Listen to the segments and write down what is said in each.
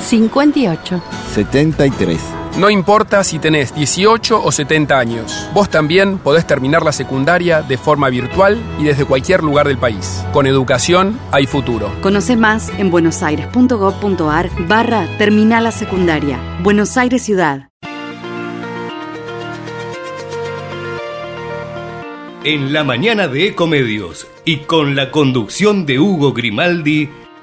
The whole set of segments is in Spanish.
58. 73. No importa si tenés 18 o 70 años, vos también podés terminar la secundaria de forma virtual y desde cualquier lugar del país. Con educación hay futuro. Conoce más en buenosaires.gov.ar barra Terminal la Secundaria. Buenos Aires Ciudad. En la mañana de Ecomedios y con la conducción de Hugo Grimaldi,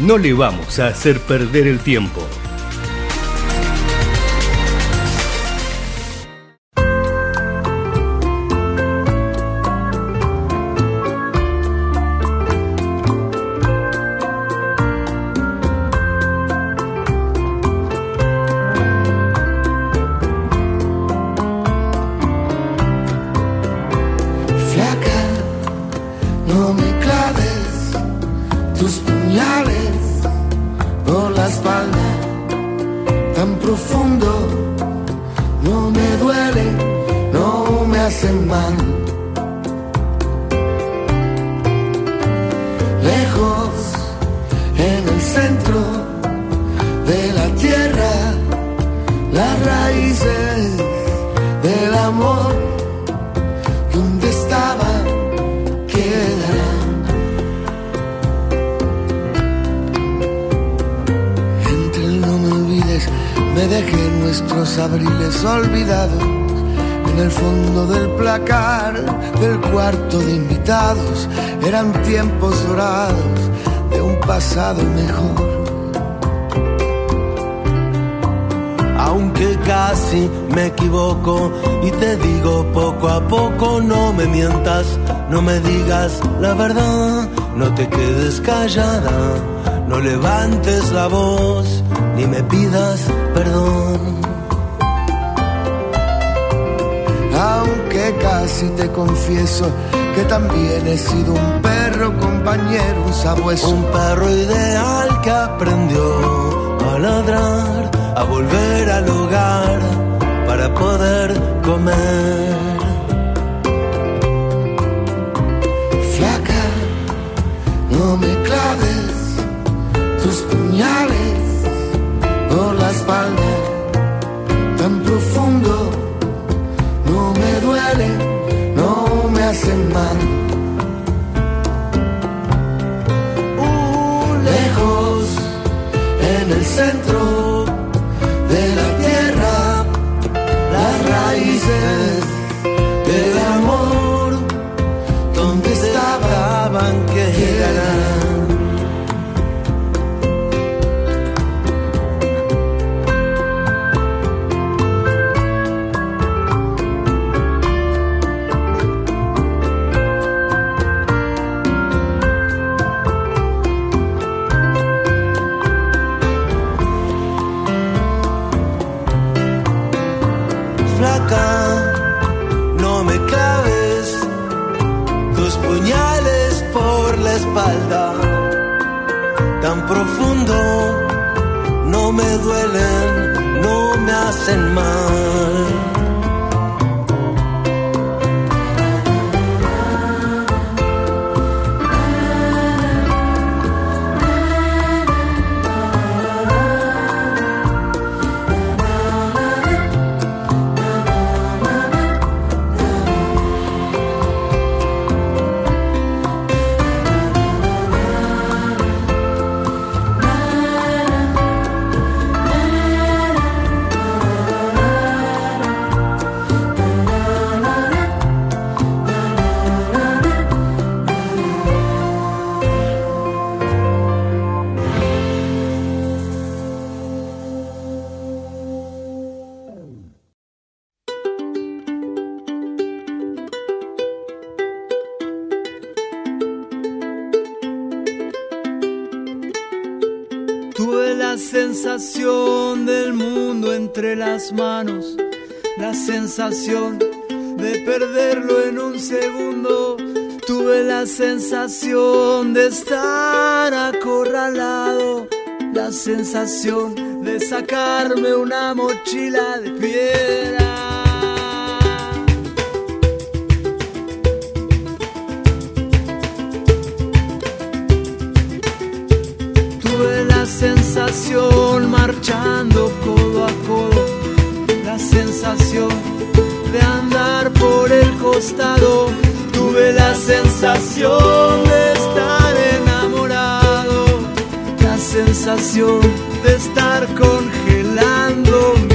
no le vamos a hacer perder el tiempo. La verdad, no te quedes callada, no levantes la voz ni me pidas perdón. Aunque casi te confieso que también he sido un perro compañero, un sabueso. Un perro ideal que aprendió a ladrar, a volver al hogar para poder comer. No me claves tus puñales por la espalda tan profundo. No me duelen, no me hacen mal. Uh, lejos, en el centro me hacen sensación del mundo entre las manos, la sensación de perderlo en un segundo. Tuve la sensación de estar acorralado, la sensación de sacarme una mochila de piedra. Tuve la sensación marchando codo a codo, la sensación de andar por el costado. Tuve la sensación de estar enamorado, la sensación de estar congelándome.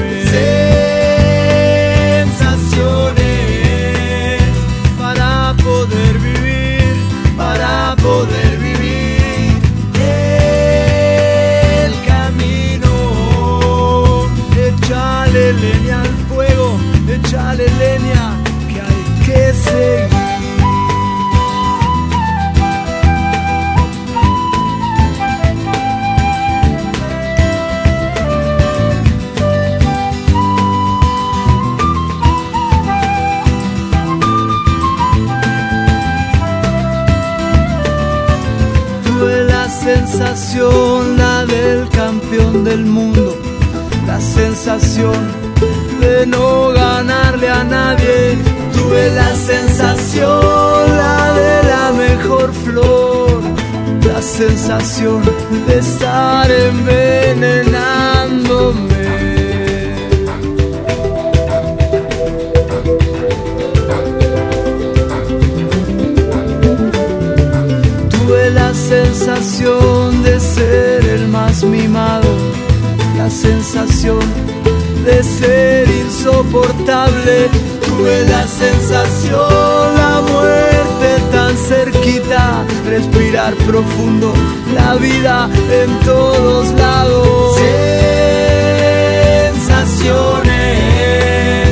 La del campeón del mundo, la sensación de no ganarle a nadie. Tuve la sensación, la de la mejor flor, la sensación de estar envenenándome. Tuve la sensación sensación de ser insoportable. Tuve la sensación, la muerte tan cerquita, respirar profundo, la vida en todos lados. Sensaciones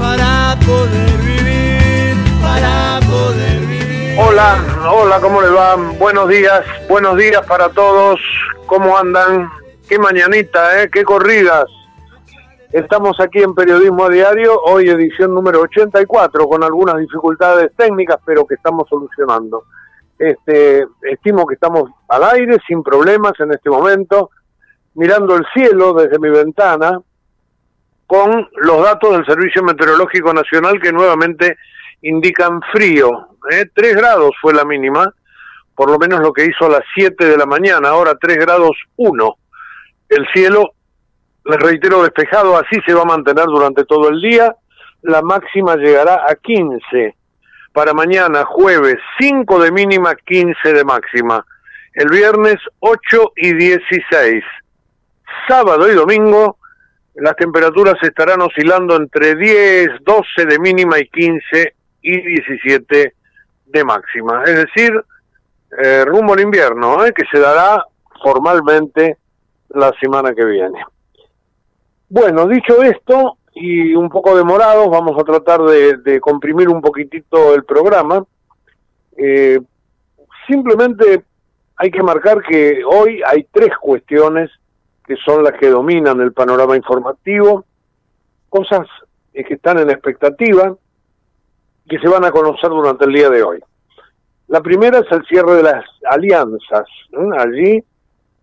para poder vivir, para poder vivir. Hola, hola, ¿cómo les va? Buenos días, buenos días para todos. ¿Cómo andan? Qué mañanita, ¿eh? Qué corridas. Estamos aquí en Periodismo a Diario, hoy edición número 84, con algunas dificultades técnicas, pero que estamos solucionando. Este, estimo que estamos al aire, sin problemas en este momento, mirando el cielo desde mi ventana, con los datos del Servicio Meteorológico Nacional que nuevamente indican frío. ¿eh? 3 grados fue la mínima, por lo menos lo que hizo a las 7 de la mañana, ahora 3 grados 1. El cielo, les reitero, despejado, así se va a mantener durante todo el día. La máxima llegará a 15. Para mañana, jueves, 5 de mínima, 15 de máxima. El viernes, 8 y 16. Sábado y domingo, las temperaturas estarán oscilando entre 10, 12 de mínima y 15 y 17 de máxima. Es decir, eh, rumbo al invierno, eh, que se dará formalmente la semana que viene. Bueno, dicho esto, y un poco demorados, vamos a tratar de, comprimir un poquitito el programa. Eh, simplemente hay que marcar que hoy hay tres cuestiones que son las que dominan el panorama informativo, cosas eh, que están en expectativa, que se van a conocer durante el día de hoy. La primera es el cierre de las alianzas. Allí,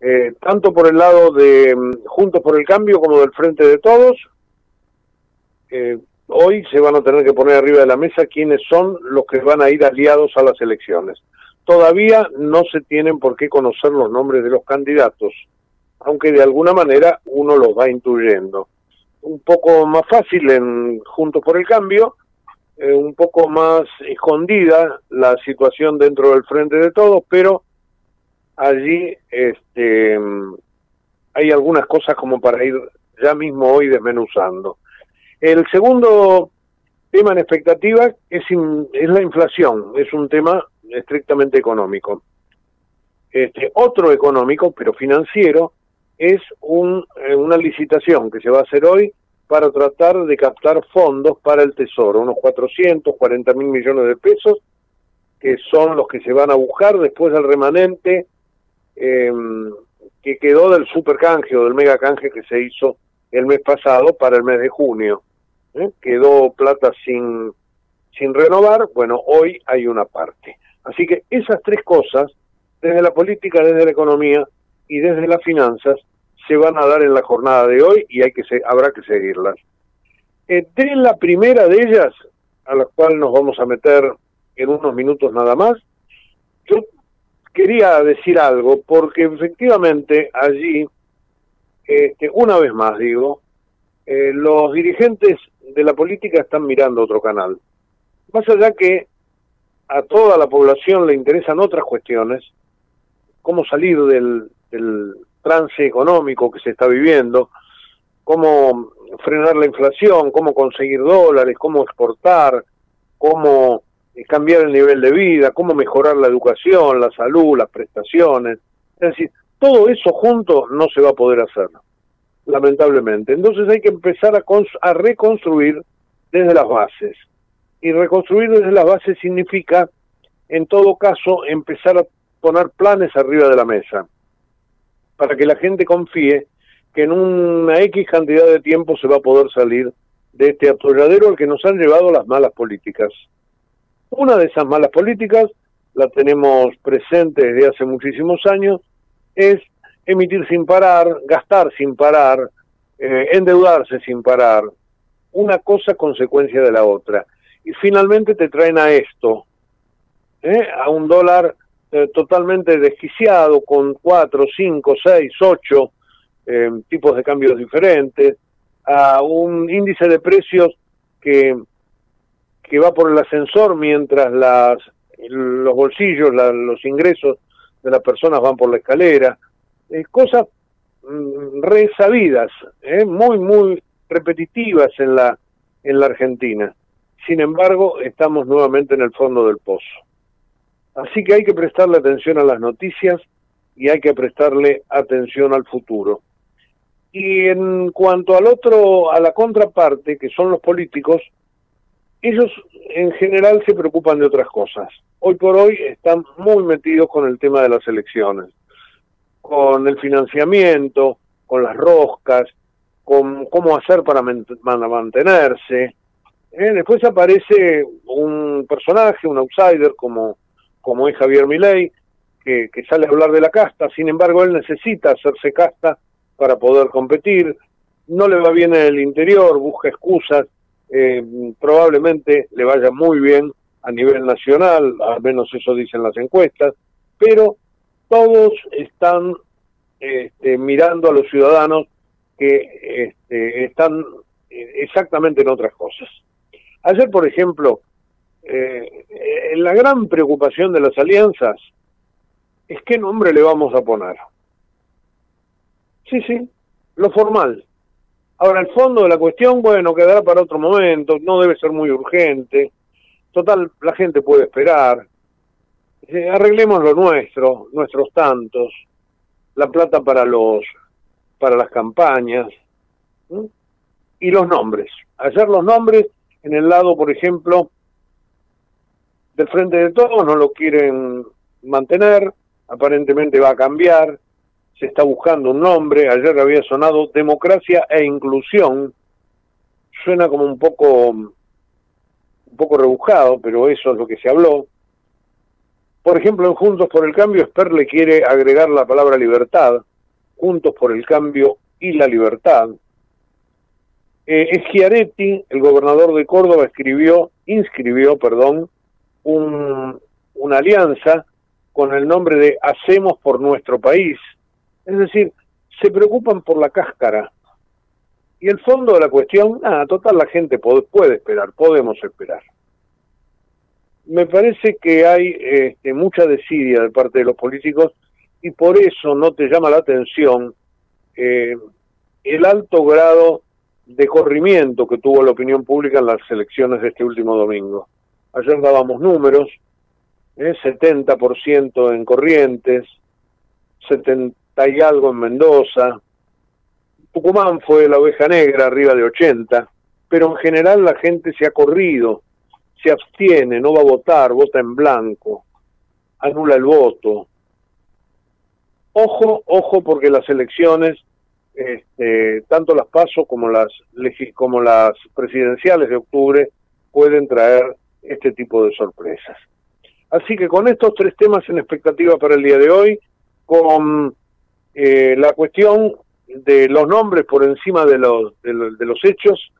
eh, tanto por el lado de mm, Juntos por el Cambio como del Frente de Todos, eh, hoy se van a tener que poner arriba de la mesa quiénes son los que van a ir aliados a las elecciones. Todavía no se tienen por qué conocer los nombres de los candidatos, aunque de alguna manera uno los va intuyendo. Un poco más fácil en Juntos por el Cambio, eh, un poco más escondida la situación dentro del frente de todos, pero allí este, hay algunas cosas como para ir ya mismo hoy desmenuzando. El segundo tema en expectativa es, la inflación, es un tema estrictamente económico. Este, otro económico, pero financiero, es un, eh, una licitación que se va a hacer hoy para tratar de captar fondos para el Tesoro, unos 440 mil millones de pesos, que son los que se van a buscar después del remanente eh, que quedó del super canje o del mega canje que se hizo el mes pasado para el mes de junio. ¿eh? Quedó plata sin, sin renovar, bueno, hoy hay una parte. Así que esas tres cosas, desde la política, desde la economía y desde las finanzas, se van a dar en la jornada de hoy y hay que se, habrá que seguirlas. Eh, de la primera de ellas, a la cual nos vamos a meter en unos minutos nada más, yo quería decir algo, porque efectivamente allí, este, una vez más digo, eh, los dirigentes de la política están mirando otro canal. Más allá que a toda la población le interesan otras cuestiones, cómo salir del, del trance económico que se está viviendo, cómo frenar la inflación, cómo conseguir dólares, cómo exportar, cómo cambiar el nivel de vida, cómo mejorar la educación, la salud, las prestaciones. Es decir, todo eso junto no se va a poder hacer, lamentablemente. Entonces hay que empezar a, a reconstruir desde las bases. Y reconstruir desde las bases significa, en todo caso, empezar a poner planes arriba de la mesa, para que la gente confíe que en una X cantidad de tiempo se va a poder salir de este atolladero al que nos han llevado las malas políticas. Una de esas malas políticas, la tenemos presente desde hace muchísimos años, es emitir sin parar, gastar sin parar, eh, endeudarse sin parar, una cosa consecuencia de la otra. Y finalmente te traen a esto, ¿eh? a un dólar eh, totalmente desquiciado, con cuatro, cinco, seis, ocho tipos de cambios diferentes, a un índice de precios que que va por el ascensor mientras las, los bolsillos, los ingresos de las personas van por la escalera. Eh, cosas mm, resabidas, eh, muy, muy repetitivas en la, en la Argentina. Sin embargo, estamos nuevamente en el fondo del pozo. Así que hay que prestarle atención a las noticias y hay que prestarle atención al futuro. Y en cuanto al otro, a la contraparte, que son los políticos, ellos en general se preocupan de otras cosas. Hoy por hoy están muy metidos con el tema de las elecciones, con el financiamiento, con las roscas, con cómo hacer para mantenerse. Eh, después aparece un personaje, un outsider como, como es Javier Milei, que, que sale a hablar de la casta, sin embargo él necesita hacerse casta para poder competir, no le va bien en el interior, busca excusas, eh, probablemente le vaya muy bien a nivel nacional, al menos eso dicen las encuestas, pero todos están este, mirando a los ciudadanos que este, están exactamente en otras cosas. Ayer, por ejemplo, eh, la gran preocupación de las alianzas es qué nombre le vamos a poner. Sí, sí, lo formal. Ahora, el fondo de la cuestión, bueno, quedará para otro momento, no debe ser muy urgente. Total, la gente puede esperar. Eh, arreglemos lo nuestro, nuestros tantos, la plata para los para las campañas y los nombres. Ayer los nombres en el lado, por ejemplo, del frente de todos no lo quieren mantener, aparentemente va a cambiar se está buscando un nombre, ayer había sonado democracia e inclusión, suena como un poco un poco rebuscado, pero eso es lo que se habló. Por ejemplo, en Juntos por el Cambio, Esper le quiere agregar la palabra libertad, Juntos por el Cambio y la libertad. Eh, Schiaretti, el gobernador de Córdoba, escribió, inscribió, perdón, un, una alianza con el nombre de Hacemos por nuestro país, es decir, se preocupan por la cáscara. Y el fondo de la cuestión, nada, total, la gente puede, esperar, podemos esperar. Me parece que hay este, mucha desidia de parte de los políticos y por eso no te llama la atención eh, el alto grado de corrimiento que tuvo la opinión pública en las elecciones de este último domingo. Ayer dábamos números, eh, 70% en Corrientes, 70 hay algo en Mendoza. Tucumán fue la oveja negra, arriba de 80, pero en general la gente se ha corrido, se abstiene, no va a votar, vota en blanco, anula el voto. Ojo, ojo, porque las elecciones, este, tanto las PASO como las, como las presidenciales de octubre, pueden traer este tipo de sorpresas. Así que con estos tres temas en expectativa para el día de hoy, con eh, la cuestión de los nombres por encima de los, de los, hechos,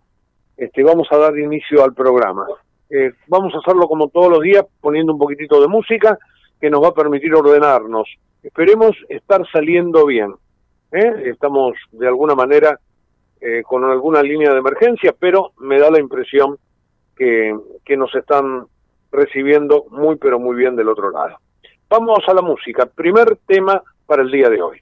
este, vamos a dar inicio al programa. Eh, vamos a hacerlo como todos los días, poniendo un poquitito de música que nos va a permitir ordenarnos. Esperemos estar saliendo bien. ¿eh? Estamos de alguna manera eh, con alguna línea de emergencia, pero me da la impresión que, que nos están recibiendo muy pero muy bien del otro lado. Vamos a la música. Primer tema para el día de hoy.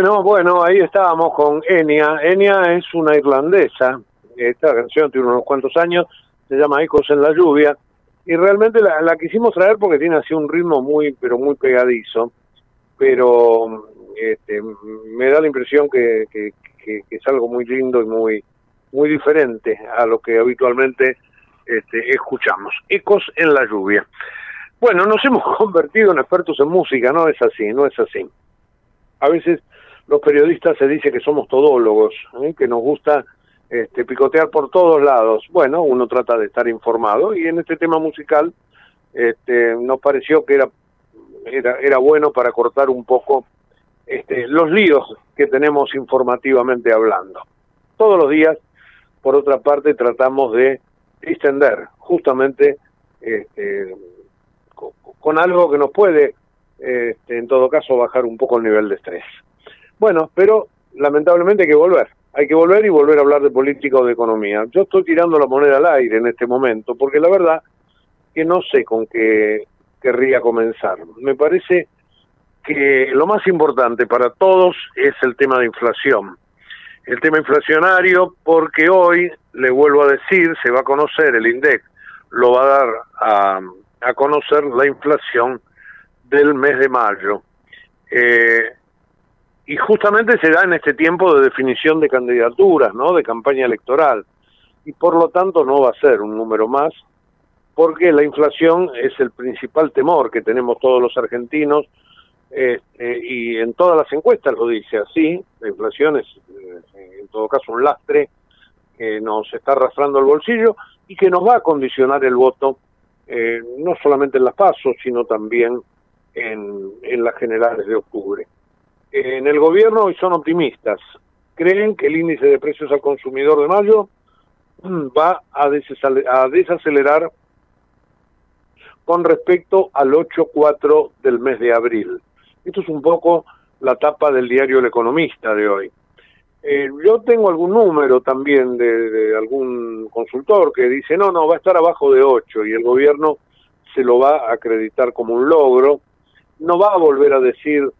Bueno, bueno, ahí estábamos con Enya. Enya es una irlandesa. Esta canción tiene unos cuantos años, se llama Ecos en la lluvia. Y realmente la, quisimos traer porque tiene así un ritmo muy, pero muy pegadizo. Pero este, me da la impresión que, que, es algo muy lindo y muy, muy diferente a lo que habitualmente este, escuchamos. Ecos en la lluvia. Bueno, nos hemos convertido en expertos en música, no es así, no es así. A veces los periodistas se dice que somos todólogos, ¿eh? que nos gusta este, picotear por todos lados. Bueno, uno trata de estar informado y en este tema musical este, nos pareció que era era, era bueno para cortar un poco este, los líos que tenemos informativamente hablando. Todos los días, por otra parte, tratamos de distender justamente este, con, algo que nos puede, este, en todo caso, bajar un poco el nivel de estrés. Bueno, pero lamentablemente hay que volver. Hay que volver y volver a hablar de política o de economía. Yo estoy tirando la moneda al aire en este momento, porque la verdad que no sé con qué querría comenzar. Me parece que lo más importante para todos es el tema de inflación. El tema inflacionario, porque hoy, le vuelvo a decir, se va a conocer el INDEC, lo va a dar a, a conocer la inflación del mes de mayo. Eh, y justamente se da en este tiempo de definición de candidaturas, ¿no? De campaña electoral. Y por lo tanto no va a ser un número más, porque la inflación es el principal temor que tenemos todos los argentinos, este, y en todas las encuestas lo dice así, la inflación es eh, en todo caso un lastre que nos está arrastrando el bolsillo y que nos va a condicionar el voto, eh, no solamente en las pasos, sino también en, en las generales de octubre. En el gobierno hoy son optimistas, creen que el índice de precios al consumidor de mayo mm, va a, desacelerar con respecto al 8.4 del mes de abril. Esto es un poco la tapa del diario El Economista de hoy. Eh, yo tengo algún número también de, algún consultor que dice, no, no, va a estar abajo de 8 y el gobierno se lo va a acreditar como un logro. No va a volver a decir,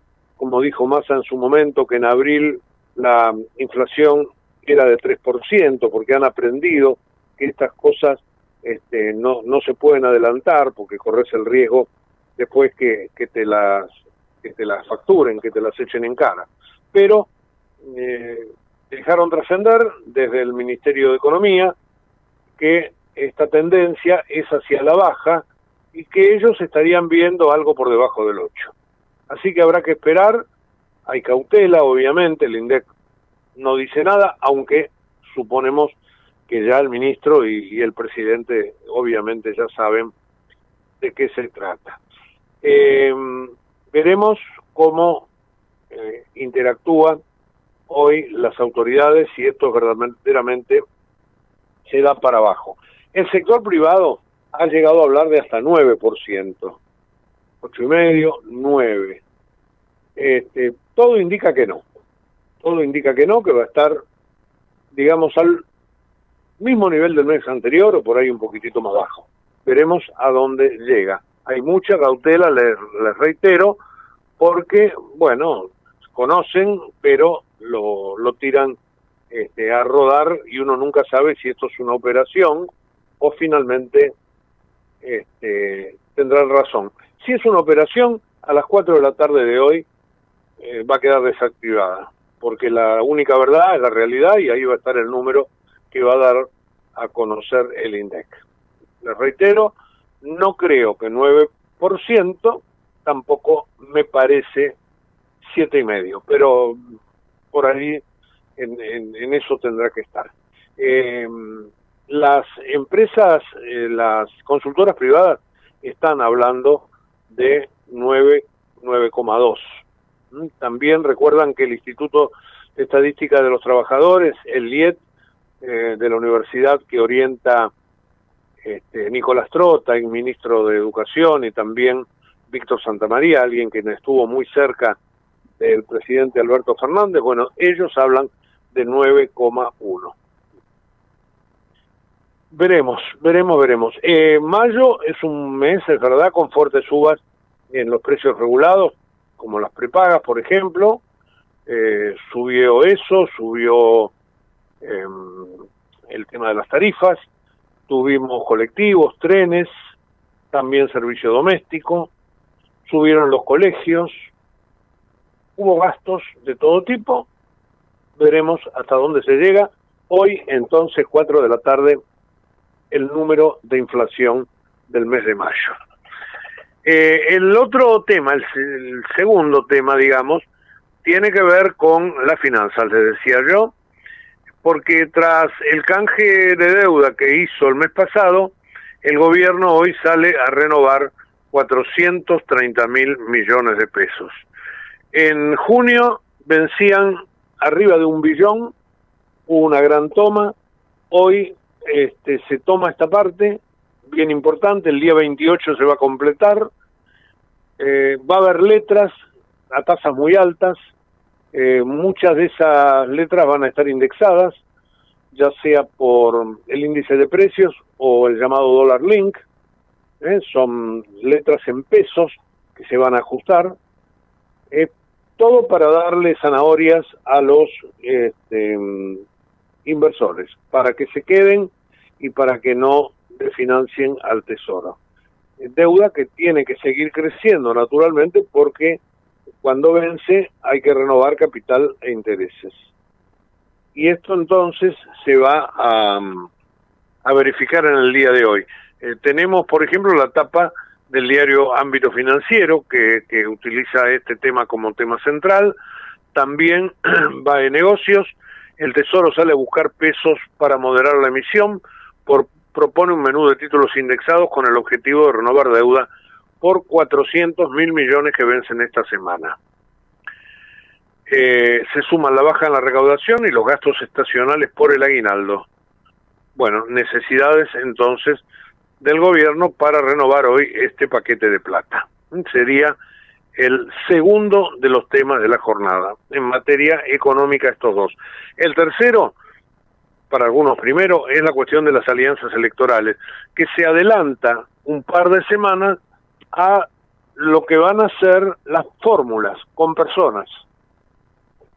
como dijo Massa en su momento, que en abril la inflación era de 3%, porque han aprendido que estas cosas este, no, no se pueden adelantar porque corres el riesgo después que, que te las que te las facturen, que te las echen en cara. Pero eh, dejaron trascender desde el Ministerio de Economía que esta tendencia es hacia la baja y que ellos estarían viendo algo por debajo del 8. Así que habrá que esperar, hay cautela, obviamente, el INDEC no dice nada, aunque suponemos que ya el ministro y, el presidente obviamente ya saben de qué se trata. Eh, veremos cómo eh, interactúan hoy las autoridades y esto verdaderamente se da para abajo. El sector privado ha llegado a hablar de hasta 9%, ocho y medio, 9. Este, todo indica que no. Todo indica que no, que va a estar, digamos, al mismo nivel del mes anterior o por ahí un poquitito más bajo. Veremos a dónde llega. Hay mucha cautela, les, les reitero, porque, bueno, conocen, pero lo, lo tiran este, a rodar y uno nunca sabe si esto es una operación o finalmente este, tendrán razón. Si es una operación, a las 4 de la tarde de hoy eh, va a quedar desactivada, porque la única verdad es la realidad y ahí va a estar el número que va a dar a conocer el INDEC. Les reitero, no creo que 9%, tampoco me parece siete y medio, pero por ahí en, eso tendrá que estar. Eh, las empresas, eh, las consultoras privadas están hablando de 9, 9,2. ¿Mm? También recuerdan que el Instituto de Estadística de los Trabajadores, el IET, eh, de la universidad que orienta este, Nicolás Trota, el ministro de Educación, y también Víctor Santamaría, alguien que estuvo muy cerca del presidente Alberto Fernández, bueno, ellos hablan de 9,1. Veremos, veremos, veremos. Eh, mayo es un mes, es verdad, con fuertes subas en los precios regulados, como las prepagas, por ejemplo. Eh, subió eso, subió em, el tema de las tarifas, tuvimos colectivos, trenes, también servicio doméstico, subieron los colegios, hubo gastos de todo tipo, veremos hasta dónde se llega. Hoy, entonces, 4 de la tarde, el número de inflación del mes de mayo. Eh, el otro tema, el, el, segundo tema, digamos, tiene que ver con las finanzas, les decía yo, porque tras el canje de deuda que hizo el mes pasado, el gobierno hoy sale a renovar 430 mil millones de pesos. En junio vencían arriba de un billón, hubo una gran toma, hoy este, se toma esta parte, bien importante, el día 28 se va a completar, eh, va a haber letras a tasas muy altas, eh, muchas de esas letras van a estar indexadas, ya sea por el índice de precios o el llamado dólar link, ¿eh? son letras en pesos que se van a ajustar, todo para darle zanahorias a los este, inversores, para que se queden y para que no financien al tesoro. Deuda que tiene que seguir creciendo naturalmente porque cuando vence hay que renovar capital e intereses. Y esto entonces se va a, a verificar en el día de hoy. Eh, tenemos, por ejemplo, la tapa del diario Ámbito Financiero, que, que utiliza este tema como tema central. También va de negocios. El Tesoro sale a buscar pesos para moderar la emisión. Propone un menú de títulos indexados con el objetivo de renovar deuda por 400 mil millones que vencen esta semana. Eh, se suman la baja en la recaudación y los gastos estacionales por el aguinaldo. Bueno, necesidades entonces del gobierno para renovar hoy este paquete de plata. Sería el segundo de los temas de la jornada. En materia económica estos dos. El tercero, para algunos primero, es la cuestión de las alianzas electorales, que se adelanta un par de semanas a lo que van a ser las fórmulas con personas.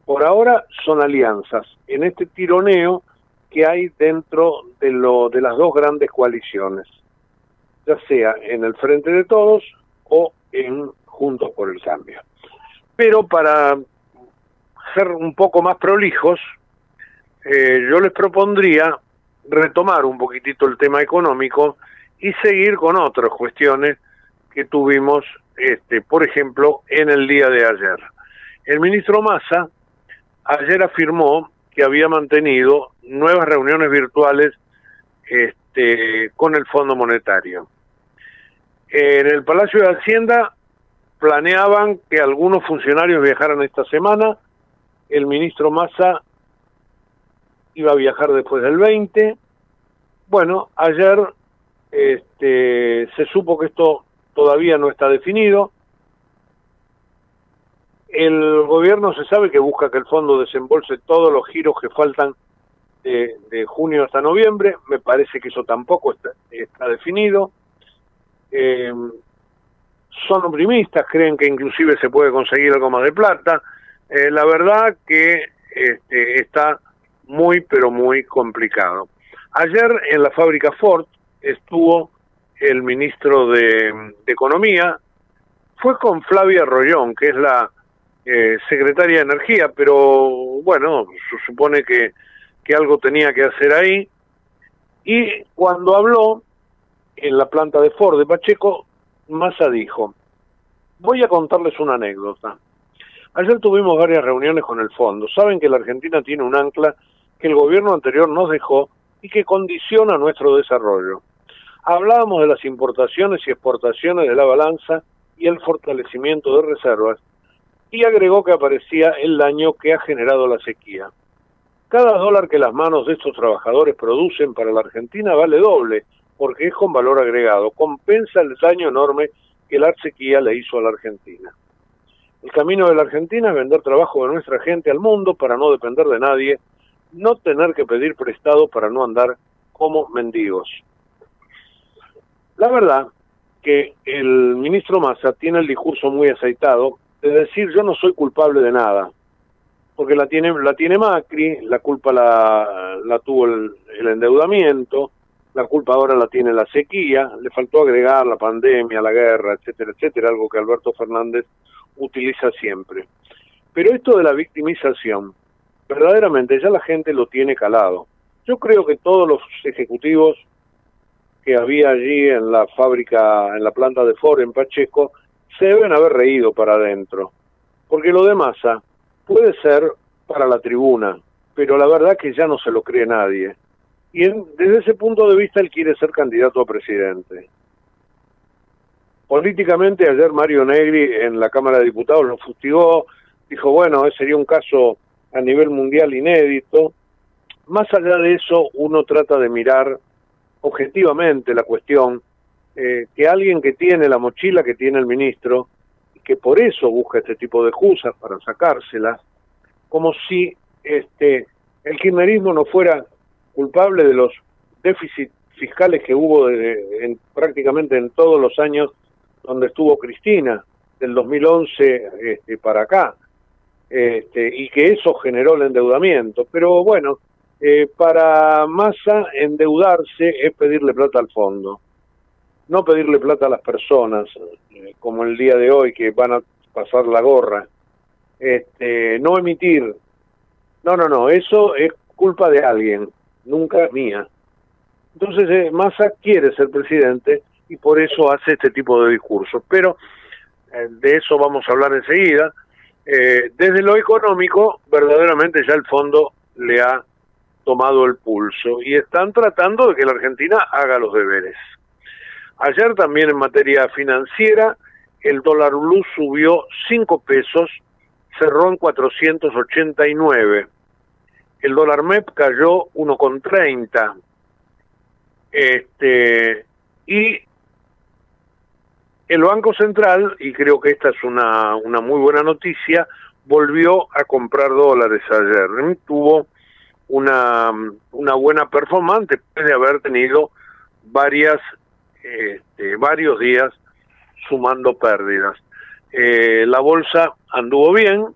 Por ahora son alianzas en este tironeo que hay dentro de, lo, de las dos grandes coaliciones, ya sea en el Frente de Todos o en Juntos por el Cambio. Pero para ser un poco más prolijos, eh, yo les propondría retomar un poquitito el tema económico y seguir con otras cuestiones que tuvimos, este, por ejemplo, en el día de ayer. El ministro Massa ayer afirmó que había mantenido nuevas reuniones virtuales este, con el Fondo Monetario. En el Palacio de Hacienda planeaban que algunos funcionarios viajaran esta semana. El ministro Massa iba a viajar después del 20. Bueno, ayer este, se supo que esto todavía no está definido. El gobierno se sabe que busca que el fondo desembolse todos los giros que faltan de, junio hasta noviembre. Me parece que eso tampoco está, definido. Eh, son optimistas, creen que inclusive se puede conseguir algo más de plata. Eh, la verdad que este, está muy, pero muy complicado. Ayer en la fábrica Ford estuvo el ministro de, Economía, fue con Flavia Rollón, que es la eh, secretaria de Energía, pero bueno, se supone que, que algo tenía que hacer ahí. Y cuando habló en la planta de Ford de Pacheco, Massa dijo, voy a contarles una anécdota. Ayer tuvimos varias reuniones con el fondo. Saben que la Argentina tiene un ancla que el gobierno anterior nos dejó y que condiciona nuestro desarrollo. Hablábamos de las importaciones y exportaciones de la balanza y el fortalecimiento de reservas, y agregó que aparecía el daño que ha generado la sequía. Cada dólar que las manos de estos trabajadores producen para la Argentina vale doble, porque es con valor agregado, compensa el daño enorme que la sequía le hizo a la Argentina. El camino de la Argentina es vender trabajo de nuestra gente al mundo para no depender de nadie, no tener que pedir prestado para no andar como mendigos. La verdad que el ministro Massa tiene el discurso muy aceitado de decir yo no soy culpable de nada, porque la tiene, la tiene Macri, la culpa la, la tuvo el, endeudamiento, la culpa ahora la tiene la sequía, le faltó agregar la pandemia, la guerra, etcétera, etcétera, algo que Alberto Fernández utiliza siempre. Pero esto de la victimización, verdaderamente ya la gente lo tiene calado. Yo creo que todos los ejecutivos que había allí en la fábrica, en la planta de Ford en Pacheco, se deben haber reído para adentro. Porque lo de Massa puede ser para la tribuna, pero la verdad que ya no se lo cree nadie. Y desde ese punto de vista él quiere ser candidato a presidente. Políticamente ayer Mario Negri en la Cámara de Diputados lo fustigó, dijo, bueno, ese sería un caso a nivel mundial inédito. Más allá de eso, uno trata de mirar objetivamente la cuestión, eh, que alguien que tiene la mochila que tiene el ministro, y que por eso busca este tipo de excusas para sacárselas, como si este el kirchnerismo no fuera culpable de los déficits fiscales que hubo en, prácticamente en todos los años donde estuvo Cristina, del 2011 este, para acá, este, y que eso generó el endeudamiento. Pero bueno, eh, para Massa endeudarse es pedirle plata al fondo, no pedirle plata a las personas, eh, como el día de hoy que van a pasar la gorra, este, no emitir, no, no, no, eso es culpa de alguien, nunca mía. Entonces eh, Massa quiere ser presidente y por eso hace este tipo de discursos. Pero eh, de eso vamos a hablar enseguida. desde lo económico, verdaderamente ya el fondo le ha tomado el pulso y están tratando de que la Argentina haga los deberes. Ayer también en materia financiera, el dólar blue subió 5 pesos, cerró en 489. El dólar MEP cayó 1,30. Este, y el Banco Central, y creo que esta es una, una muy buena noticia, volvió a comprar dólares ayer. Tuvo una, una buena performance después de haber tenido varias este, varios días sumando pérdidas. Eh, la bolsa anduvo bien.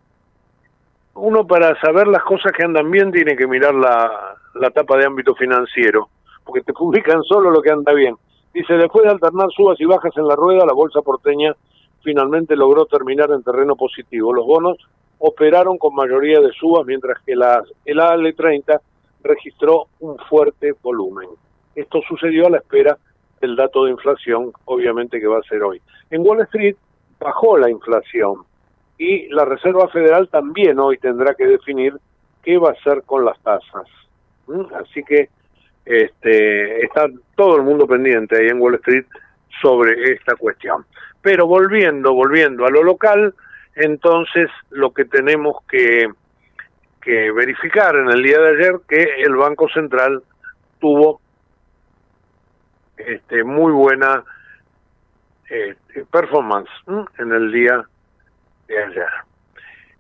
Uno para saber las cosas que andan bien tiene que mirar la, la tapa de ámbito financiero, porque te publican solo lo que anda bien. Dice, después de alternar subas y bajas en la rueda, la bolsa porteña finalmente logró terminar en terreno positivo. Los bonos operaron con mayoría de subas, mientras que la, el AL30 registró un fuerte volumen. Esto sucedió a la espera del dato de inflación, obviamente que va a ser hoy. En Wall Street bajó la inflación y la Reserva Federal también hoy tendrá que definir qué va a hacer con las tasas. ¿Mm? Así que este, está todo el mundo pendiente ahí en Wall Street sobre esta cuestión. Pero volviendo, volviendo a lo local, entonces lo que tenemos que, que verificar en el día de ayer que el Banco Central tuvo este, muy buena este, performance en el día de ayer.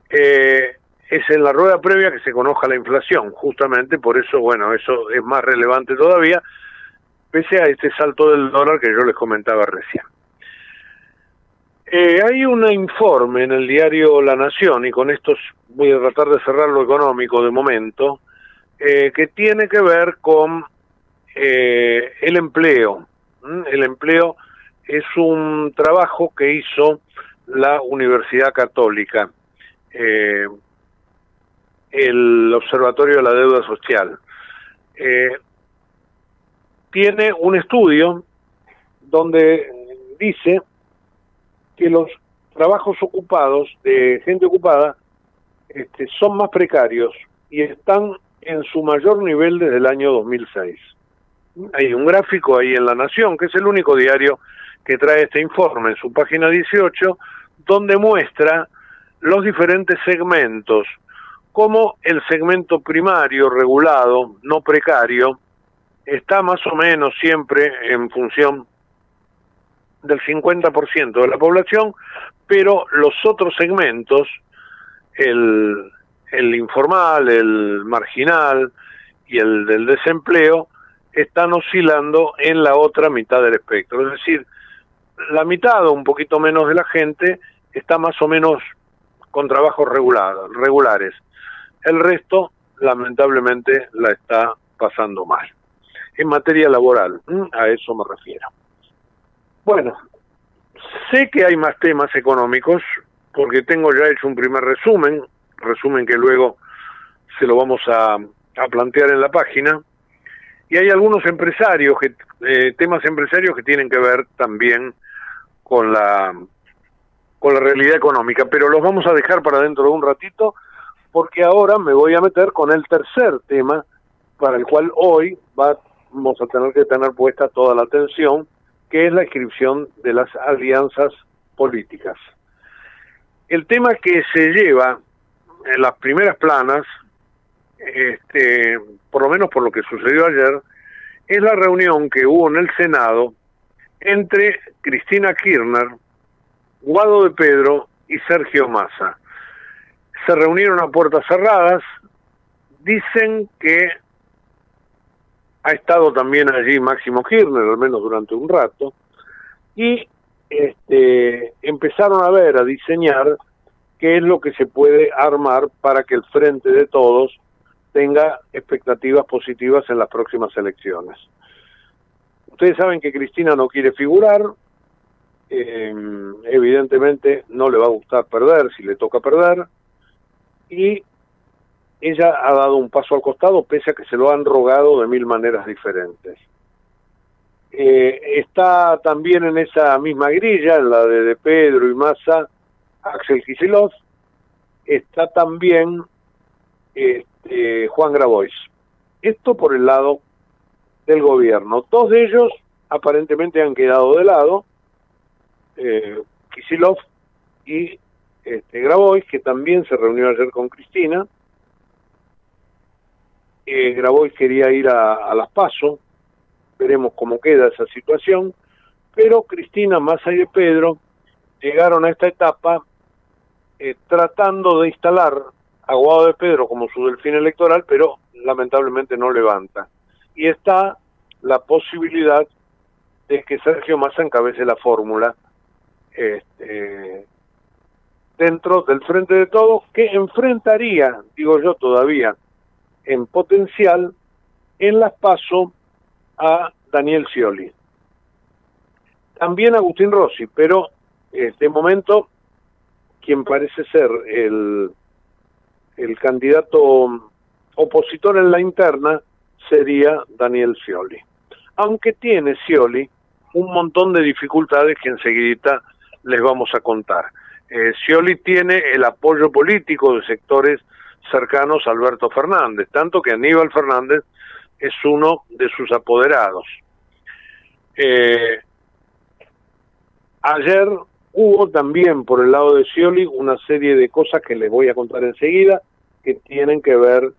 Eh, es en la rueda previa que se conozca la inflación, justamente por eso, bueno, eso es más relevante todavía, pese a este salto del dólar que yo les comentaba recién. Eh, hay un informe en el diario La Nación, y con esto voy a tratar de cerrar lo económico de momento, eh, que tiene que ver con el empleo. El empleo es un trabajo que hizo la Universidad Católica, el Observatorio de la Deuda Social. tiene un estudio donde dice que los trabajos ocupados de gente ocupada este, son más precarios y están en su mayor nivel desde el año 2006. Hay un gráfico ahí en La Nación, que es el único diario que trae este informe en su página 18, donde muestra los diferentes segmentos, como el segmento primario regulado, no precario, está más o menos siempre en función del 50% de la población, pero los otros segmentos, el, el informal, el marginal y el del desempleo, están oscilando en la otra mitad del espectro. Es decir, la mitad o un poquito menos de la gente está más o menos con trabajos regulares. El resto, lamentablemente, la está pasando mal. En materia laboral, a eso me refiero. Bueno, sé que hay más temas económicos, porque tengo ya hecho un primer resumen, resumen que luego se lo vamos a, plantear en la página, y hay algunos empresarios, que, eh, temas empresarios que tienen que ver también con la, con la realidad económica, pero los vamos a dejar para dentro de un ratito, porque ahora me voy a meter con el tercer tema, para el cual hoy vamos a tener que tener puesta toda la atención, que es la inscripción de las alianzas políticas. El tema que se lleva en las primeras planas, este, por lo menos por lo que sucedió ayer, es la reunión que hubo en el Senado entre Cristina Kirchner, Guado de Pedro y Sergio Massa. Se reunieron a puertas cerradas, dicen que ha estado también allí Máximo Kirchner, al menos durante un rato, y este, empezaron a ver, a diseñar qué es lo que se puede armar para que el frente de todos tenga expectativas positivas en las próximas elecciones. Ustedes saben que Cristina no quiere figurar, eh, evidentemente no le va a gustar perder si le toca perder, y ella ha dado un paso al costado pese a que se lo han rogado de mil maneras diferentes. Eh, está también en esa misma grilla, en la de, de Pedro y Massa, Axel Kicillof, está también este, Juan Grabois. Esto por el lado del gobierno. Dos de ellos aparentemente han quedado de lado, eh, Kisilov y este, Grabois, que también se reunió ayer con Cristina. Eh, Grabois quería ir a, Las Paso, veremos cómo queda esa situación, pero Cristina, Massa y Pedro llegaron a esta etapa eh, tratando de instalar a Guado de Pedro como su delfín electoral, pero lamentablemente no levanta. Y está la posibilidad de que Sergio Massa encabece la fórmula este, dentro del frente de todos, que enfrentaría, digo yo todavía, en potencial, en las paso a Daniel Scioli. También Agustín Rossi, pero este momento quien parece ser el, el candidato opositor en la interna sería Daniel Scioli. Aunque tiene Scioli un montón de dificultades que enseguida les vamos a contar. Eh, Scioli tiene el apoyo político de sectores cercanos a Alberto Fernández, tanto que Aníbal Fernández es uno de sus apoderados. Eh, ayer hubo también por el lado de Scioli una serie de cosas que les voy a contar enseguida que tienen que ver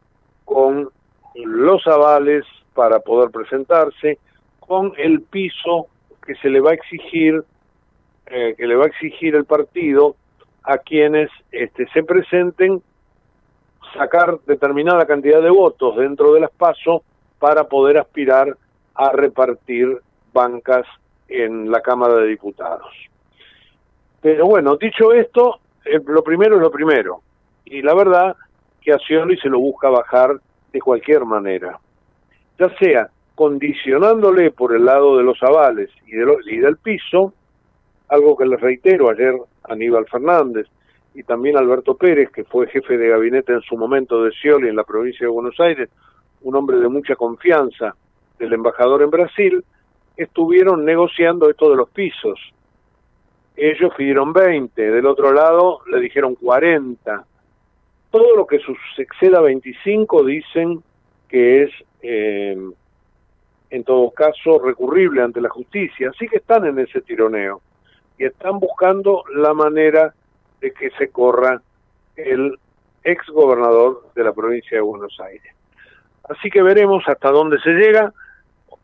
con los avales para poder presentarse, con el piso que se le va a exigir, eh, que le va a exigir el partido a quienes este, se presenten, sacar determinada cantidad de votos dentro de las para poder aspirar a repartir bancas en la Cámara de Diputados. Pero bueno, dicho esto, eh, lo primero es lo primero. Y la verdad que a Scioli se lo busca bajar de cualquier manera. Ya sea condicionándole por el lado de los avales y, de y del piso, algo que les reitero ayer Aníbal Fernández y también Alberto Pérez, que fue jefe de gabinete en su momento de Scioli en la provincia de Buenos Aires, un hombre de mucha confianza del embajador en Brasil, estuvieron negociando esto de los pisos. Ellos pidieron 20, del otro lado le dijeron 40. Todo lo que exceda 25 dicen que es, eh, en todo caso, recurrible ante la justicia. Así que están en ese tironeo y están buscando la manera de que se corra el ex gobernador de la provincia de Buenos Aires. Así que veremos hasta dónde se llega.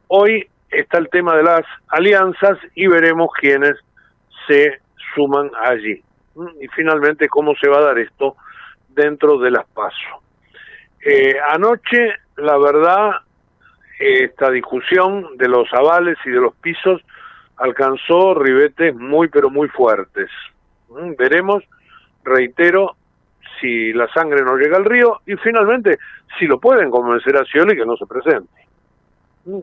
Hoy está el tema de las alianzas y veremos quiénes se suman allí. Y finalmente cómo se va a dar esto dentro de las pasos. Eh, anoche, la verdad, esta discusión de los avales y de los pisos alcanzó ribetes muy pero muy fuertes. Veremos, reitero, si la sangre no llega al río y finalmente si lo pueden convencer a Scioli que no se presente.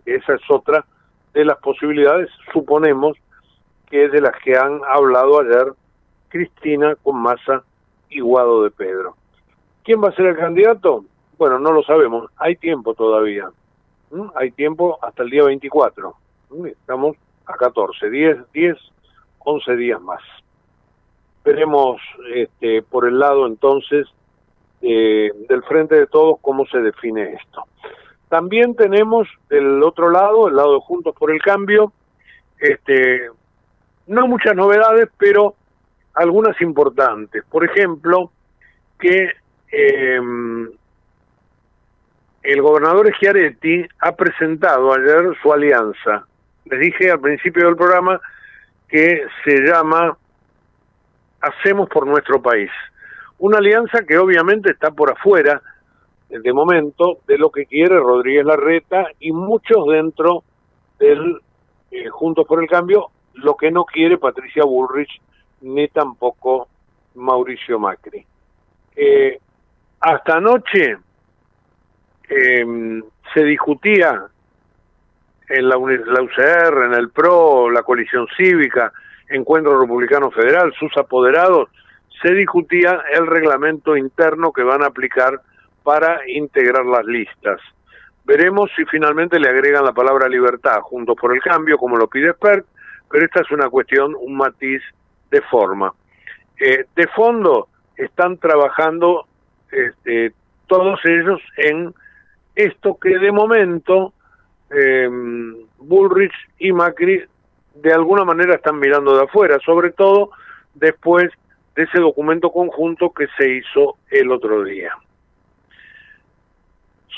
Esa es otra de las posibilidades, suponemos, que es de las que han hablado ayer Cristina con Massa y Guado de Pedro. ¿Quién va a ser el candidato? Bueno, no lo sabemos, hay tiempo todavía. Hay tiempo hasta el día 24. Estamos a 14, 10, 10, 11 días más. Veremos este, por el lado entonces eh, del frente de todos cómo se define esto. También tenemos del otro lado, el lado de Juntos por el Cambio, este, no muchas novedades, pero algunas importantes. Por ejemplo, que em, el gobernador Schiaretti ha presentado ayer su alianza. Les dije al principio del programa que se llama Hacemos por nuestro país. Una alianza que obviamente está por afuera, de momento, de lo que quiere Rodríguez Larreta y muchos dentro del eh, Juntos por el Cambio, lo que no quiere Patricia Bullrich ni tampoco Mauricio Macri. Eh, hasta anoche eh, se discutía en la, la, UCR, en el PRO, la coalición cívica, Encuentro Republicano Federal, sus apoderados, se discutía el reglamento interno que van a aplicar para integrar las listas. Veremos si finalmente le agregan la palabra libertad, juntos por el cambio, como lo pide Spert, pero esta es una cuestión, un matiz de forma. Eh, de fondo están trabajando este, todos ellos en esto que de momento eh, Bullrich y Macri de alguna manera están mirando de afuera, sobre todo después de ese documento conjunto que se hizo el otro día.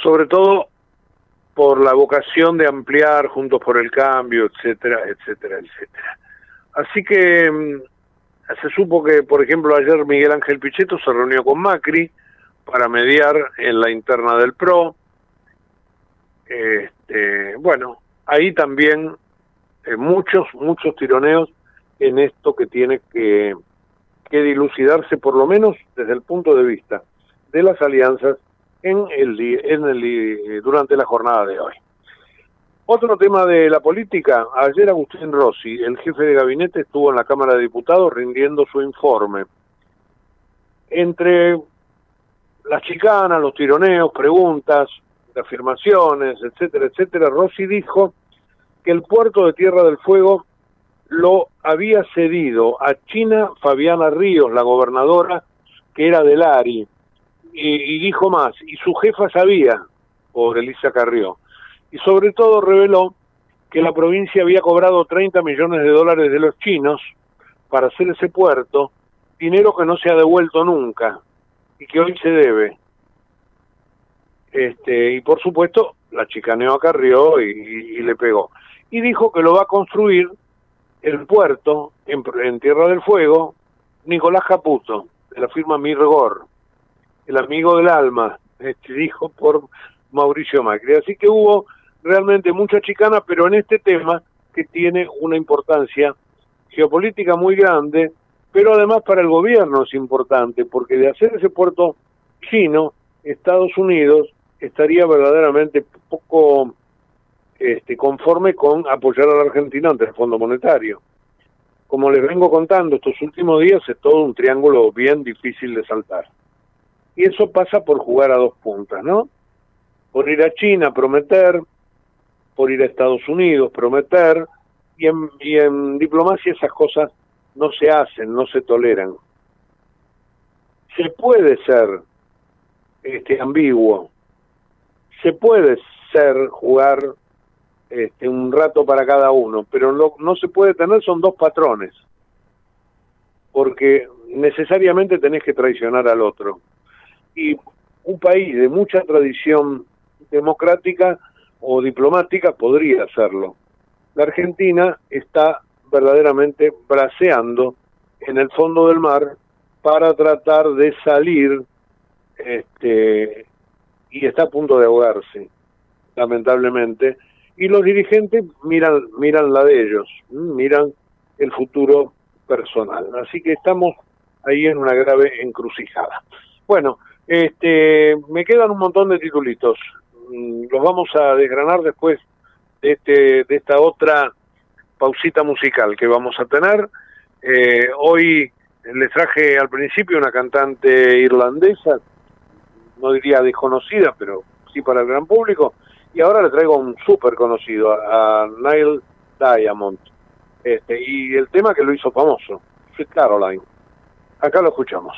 Sobre todo por la vocación de ampliar Juntos por el Cambio, etcétera, etcétera, etcétera. Así que mm, se supo que, por ejemplo, ayer Miguel Ángel Pichetto se reunió con Macri para mediar en la interna del PRO. Este, bueno, ahí también eh, muchos, muchos tironeos en esto que tiene que, que dilucidarse, por lo menos desde el punto de vista de las alianzas en el, en el, durante la jornada de hoy. Otro tema de la política, ayer Agustín Rossi, el jefe de gabinete, estuvo en la Cámara de Diputados rindiendo su informe. Entre las chicanas, los tironeos, preguntas, afirmaciones, etcétera, etcétera, Rossi dijo que el puerto de Tierra del Fuego lo había cedido a China Fabiana Ríos, la gobernadora, que era del ARI, y, dijo más, y su jefa sabía, por Elisa Carrió, y sobre todo reveló que la provincia había cobrado 30 millones de dólares de los chinos para hacer ese puerto, dinero que no se ha devuelto nunca y que hoy se debe. Este, y por supuesto, la chicaneó a Carrió y, le pegó. Y dijo que lo va a construir el puerto en, en Tierra del Fuego, Nicolás Caputo, de la firma Mirgor el amigo del alma, este, dijo por Mauricio Macri. Así que hubo realmente mucha chicana, pero en este tema que tiene una importancia geopolítica muy grande, pero además para el gobierno es importante, porque de hacer ese puerto chino, Estados Unidos estaría verdaderamente poco este, conforme con apoyar a la Argentina ante el Fondo Monetario. Como les vengo contando estos últimos días, es todo un triángulo bien difícil de saltar. Y eso pasa por jugar a dos puntas, ¿no? Por ir a China, prometer, por ir a Estados Unidos, prometer, y en, y en diplomacia esas cosas no se hacen, no se toleran. Se puede ser este, ambiguo, se puede ser jugar este, un rato para cada uno, pero lo, no se puede tener son dos patrones, porque necesariamente tenés que traicionar al otro y un país de mucha tradición democrática o diplomática podría hacerlo. La Argentina está verdaderamente braceando en el fondo del mar para tratar de salir este y está a punto de ahogarse lamentablemente. Y los dirigentes miran miran la de ellos miran el futuro personal. Así que estamos ahí en una grave encrucijada. Bueno este, me quedan un montón de titulitos. Mm, los vamos a desgranar después de, este, de esta otra pausita musical que vamos a tener. Eh, hoy les traje al principio una cantante irlandesa, no diría desconocida, pero sí para el gran público. Y ahora le traigo un súper conocido, a, Nile Diamond. Este, y el tema que lo hizo famoso, Caroline. Acá lo escuchamos.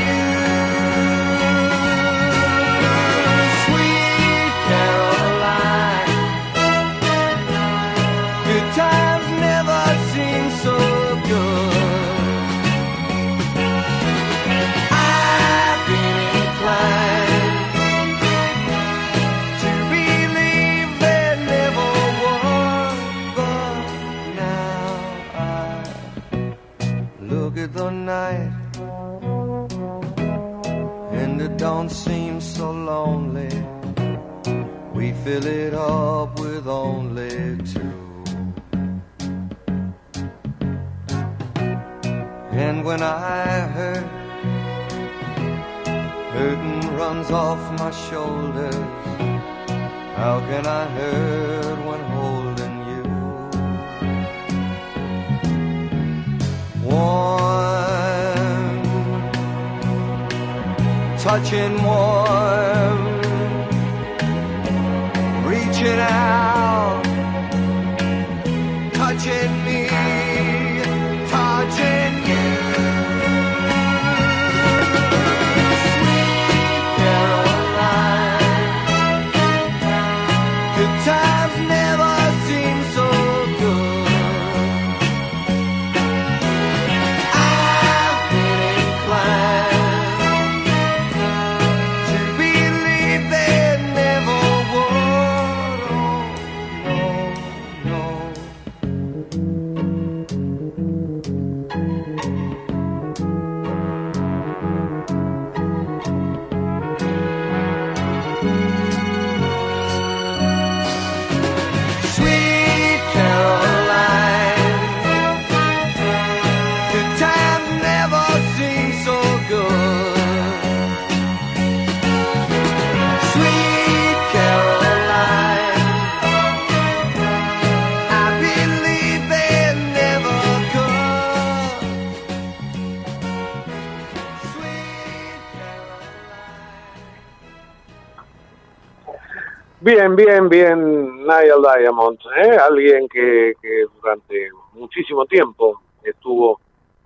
Bien, bien, bien, Niall Diamond, ¿eh? alguien que, que durante muchísimo tiempo estuvo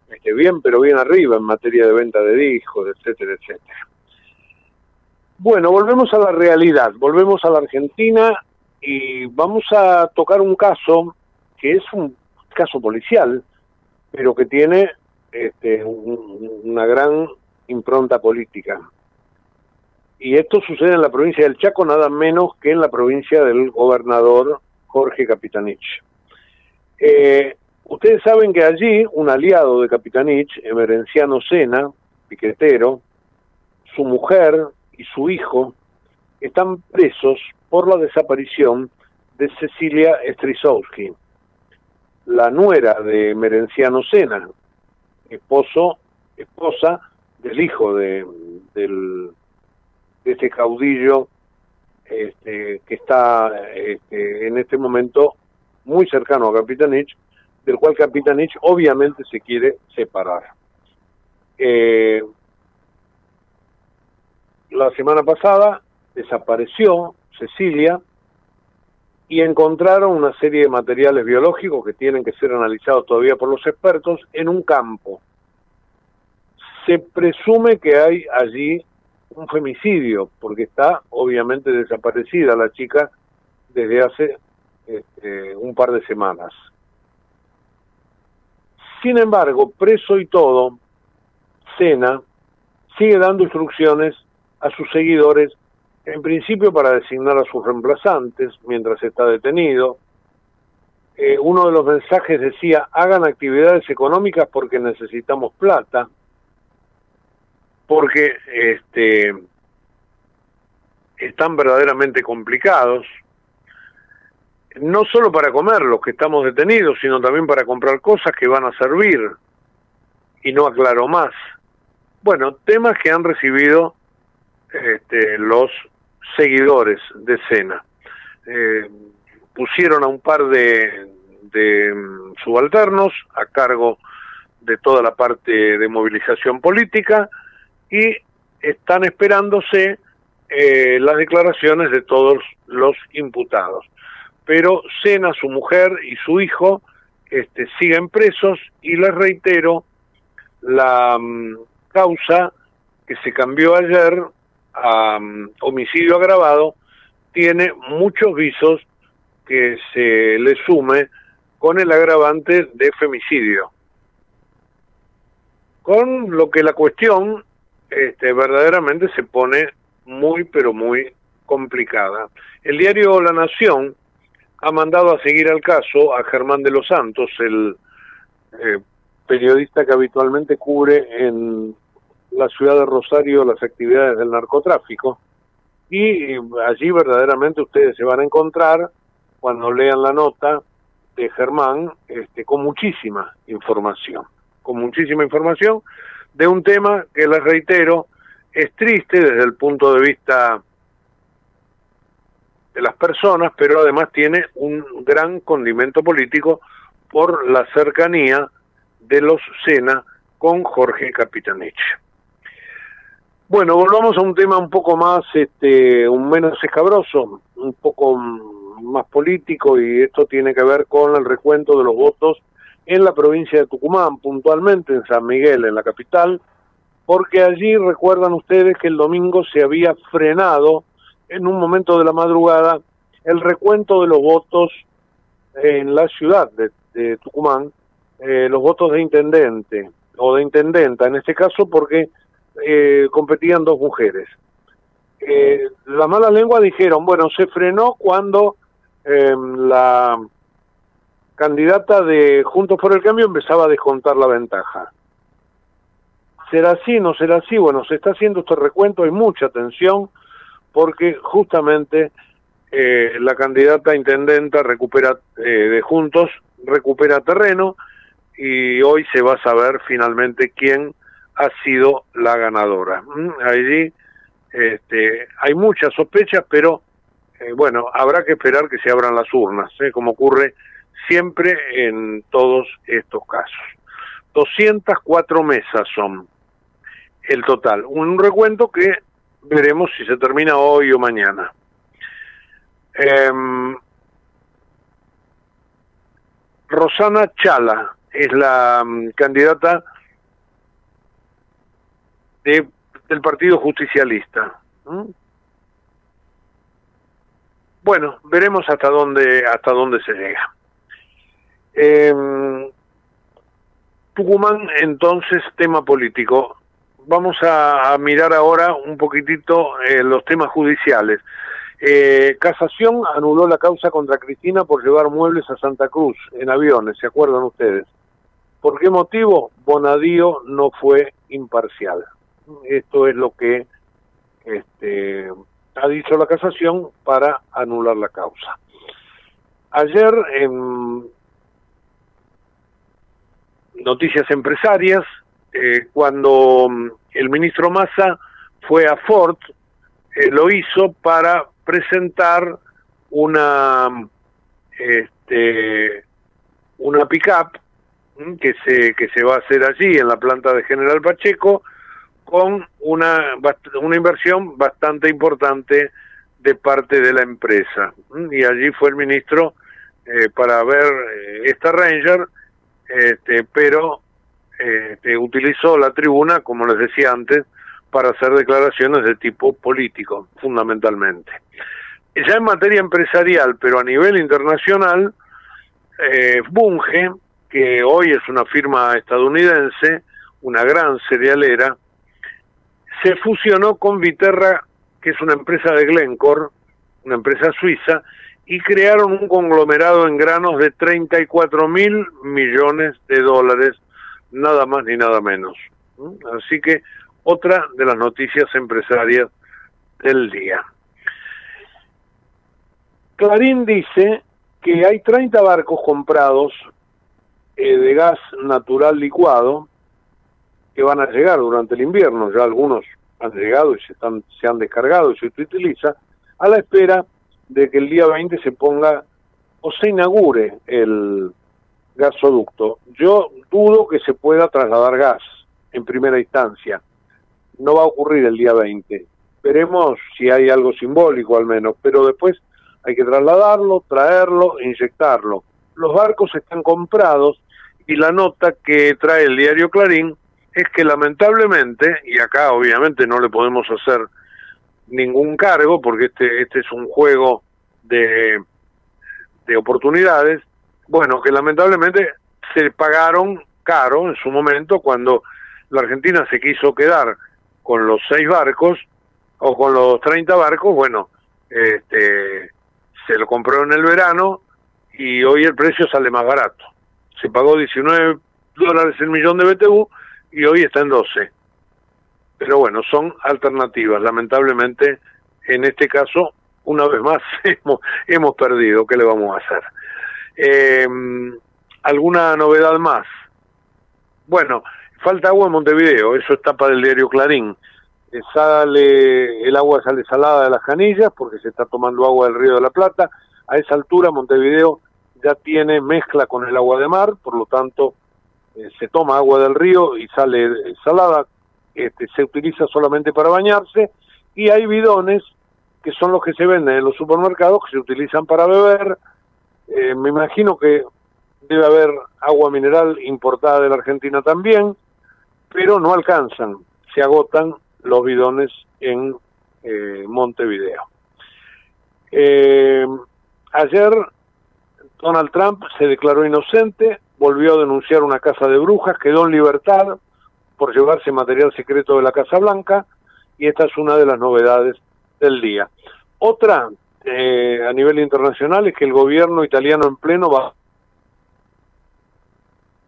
este, bien, pero bien arriba en materia de venta de discos, etcétera, etcétera. Bueno, volvemos a la realidad, volvemos a la Argentina y vamos a tocar un caso que es un caso policial, pero que tiene este, un- una gran impronta política. Y esto sucede en la provincia del Chaco nada menos que en la provincia del gobernador Jorge Capitanich. Eh, ustedes saben que allí un aliado de Capitanich, Emerenciano Sena, piquetero, su mujer y su hijo están presos por la desaparición de Cecilia Strisowski, la nuera de Merenciano Sena, esposo, esposa del hijo de, del, de este caudillo este, que está este, en este momento muy cercano a Capitanich, del cual Capitanich obviamente se quiere separar. Eh, la semana pasada desapareció Cecilia y encontraron una serie de materiales biológicos que tienen que ser analizados todavía por los expertos en un campo. Se presume que hay allí un femicidio, porque está obviamente desaparecida la chica desde hace este, un par de semanas. Sin embargo, preso y todo, Sena sigue dando instrucciones a sus seguidores, en principio para designar a sus reemplazantes mientras está detenido. Eh, uno de los mensajes decía, hagan actividades económicas porque necesitamos plata, porque este están verdaderamente complicados, no solo para comer los que estamos detenidos, sino también para comprar cosas que van a servir, y no aclaro más. Bueno, temas que han recibido este, los seguidores de Sena. Eh, pusieron a un par de, de mm, subalternos a cargo de toda la parte de movilización política y están esperándose eh, las declaraciones de todos los imputados. Pero Sena, su mujer y su hijo este, siguen presos y les reitero, la mm, causa que se cambió ayer a mm, homicidio agravado tiene muchos visos que se le sume con el agravante de femicidio. Con lo que la cuestión este, verdaderamente se pone muy, pero muy complicada. El diario La Nación ha mandado a seguir al caso a Germán de los Santos, el eh, periodista que habitualmente cubre en la ciudad de Rosario las actividades del narcotráfico. Y allí verdaderamente ustedes se van a encontrar, cuando lean la nota de Germán, este, con muchísima información, con muchísima información de un tema que les reitero, es triste desde el punto de vista de las personas, pero además tiene un gran condimento político por la cercanía de los Sena con Jorge Capitanich. Bueno, volvamos a un tema un poco más, este, un menos escabroso, un poco más político y esto tiene que ver con el recuento de los votos en la provincia de Tucumán, puntualmente en San Miguel, en la capital, porque allí recuerdan ustedes que el domingo se había frenado en un momento de la madrugada el recuento de los votos en la ciudad de, Tucumán, eh, los votos de intendente o de intendenta en este caso porque eh, competían dos mujeres. Eh, la mala lengua dijeron, bueno, se frenó cuando em, la candidata de Juntos por el Cambio empezaba a descontar la ventaja. ¿Será así? ¿No será así? Bueno, se está haciendo este recuento, hay mucha tensión, porque justamente eh, la candidata intendenta recupera eh, de Juntos, recupera terreno, y hoy se va a saber finalmente quién ha sido la ganadora. Mm, allí este, hay muchas sospechas, pero eh, bueno, habrá que esperar que se abran las urnas, como ocurre siempre en todos estos casos. 204 mesas son el total. Un recuento que veremos si se termina hoy o mañana. Em, Rosana Chala es la mm, candidata de, del Partido Justicialista. Bueno, veremos hasta dónde hasta dónde se llega. Eh, Tucumán, entonces, tema político vamos a, mirar ahora un poquitito eh, los temas judiciales. Eh, Casación anuló la causa contra Cristina por llevar muebles a Santa Cruz en aviones, ¿se acuerdan ustedes? ¿Por qué motivo? Bonadío no fue imparcial. Esto es lo que este, ha dicho la Casación para anular la causa. Ayer en Noticias Empresarias eh, cuando mm, el ministro Massa fue a Ford, eh, lo hizo para presentar una este, una pickup mm, que se que se va a hacer allí en la planta de General Pacheco con una una inversión bastante importante de parte de la empresa mm, y allí fue el ministro eh, para ver esta Ranger este, pero este, utilizó la tribuna, como les decía antes, para hacer declaraciones de tipo político, fundamentalmente. Ya en materia empresarial, pero a nivel internacional, eh, Bunge, que hoy es una firma estadounidense, una gran cerealera, se fusionó con Viterra, que es una empresa de Glencore, una empresa suiza, y crearon un conglomerado en granos de 34 mil millones de dólares nada más ni nada menos. Así que otra de las noticias empresarias del día. Clarín dice que hay 30 barcos comprados eh, de gas natural licuado que van a llegar durante el invierno, ya algunos han llegado y se, están, se han descargado y se utiliza, a la espera de que el día 20 se ponga o se inaugure el gasoducto. Yo dudo que se pueda trasladar gas en primera instancia. No va a ocurrir el día 20. Veremos si hay algo simbólico al menos, pero después hay que trasladarlo, traerlo, inyectarlo. Los barcos están comprados y la nota que trae el diario Clarín es que lamentablemente, y acá obviamente no le podemos hacer ningún cargo porque este, este es un juego de, de oportunidades, bueno, que lamentablemente se pagaron caro en su momento cuando la Argentina se quiso quedar con los seis barcos o con los 30 barcos, bueno, este, se lo compró en el verano y hoy el precio sale más barato. Se pagó 19 dólares el millón de BTU y hoy está en 12. Pero bueno, son alternativas. Lamentablemente, en este caso, una vez más, hemos, hemos perdido. ¿Qué le vamos a hacer? Eh, ¿Alguna novedad más? Bueno, falta agua en Montevideo, eso está para el diario Clarín. Eh, sale, el agua sale salada de las canillas porque se está tomando agua del río de la Plata. A esa altura Montevideo ya tiene mezcla con el agua de mar, por lo tanto eh, se toma agua del río y sale salada, este, se utiliza solamente para bañarse y hay bidones que son los que se venden en los supermercados que se utilizan para beber. Eh, me imagino que debe haber agua mineral importada de la Argentina también, pero no alcanzan, se agotan los bidones en eh, Montevideo. ayer Donald Trump se declaró inocente volvió a denunciar una casa de brujas, quedó en libertad por llevarse material secreto de la Casa Blanca y esta es una de las novedades del día. Otra eh, a nivel internacional es que el gobierno italiano en pleno va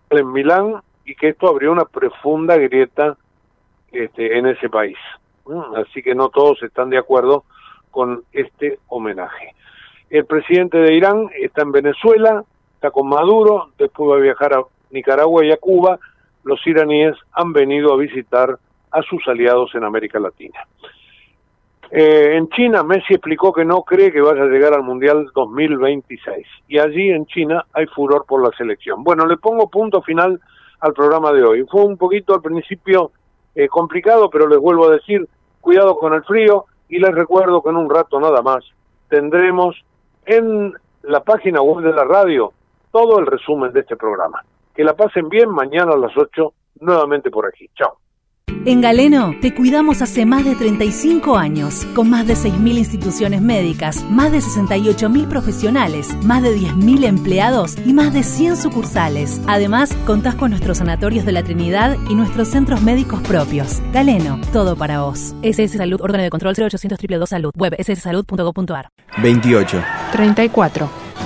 en Milán y que esto abrió una profunda grieta este, en ese país. Así que no todos están de acuerdo con este homenaje. El presidente de Irán está en Venezuela, está con Maduro, después va a viajar a Nicaragua y a Cuba, los iraníes han venido a visitar a sus aliados en América Latina. Eh, en China, Messi explicó que no cree que vaya a llegar al Mundial 2026. Y allí en China hay furor por la selección. Bueno, le pongo punto final al programa de hoy. Fue un poquito al principio eh, complicado, pero les vuelvo a decir, cuidado con el frío y les recuerdo que en un rato nada más tendremos en la página web de la radio todo el resumen de este programa. Que la pasen bien mañana a las 8 nuevamente por aquí. Chao. En Galeno te cuidamos hace más de 35 años, con más de 6.000 instituciones médicas, más de 68.000 profesionales, más de 10.000 empleados y más de 100 sucursales. Además, contás con nuestros sanatorios de la Trinidad y nuestros centros médicos propios. Galeno, todo para vos. SS Salud, órgano de control 0800 222 Salud, web sssalud.gov.ar. 28. 34.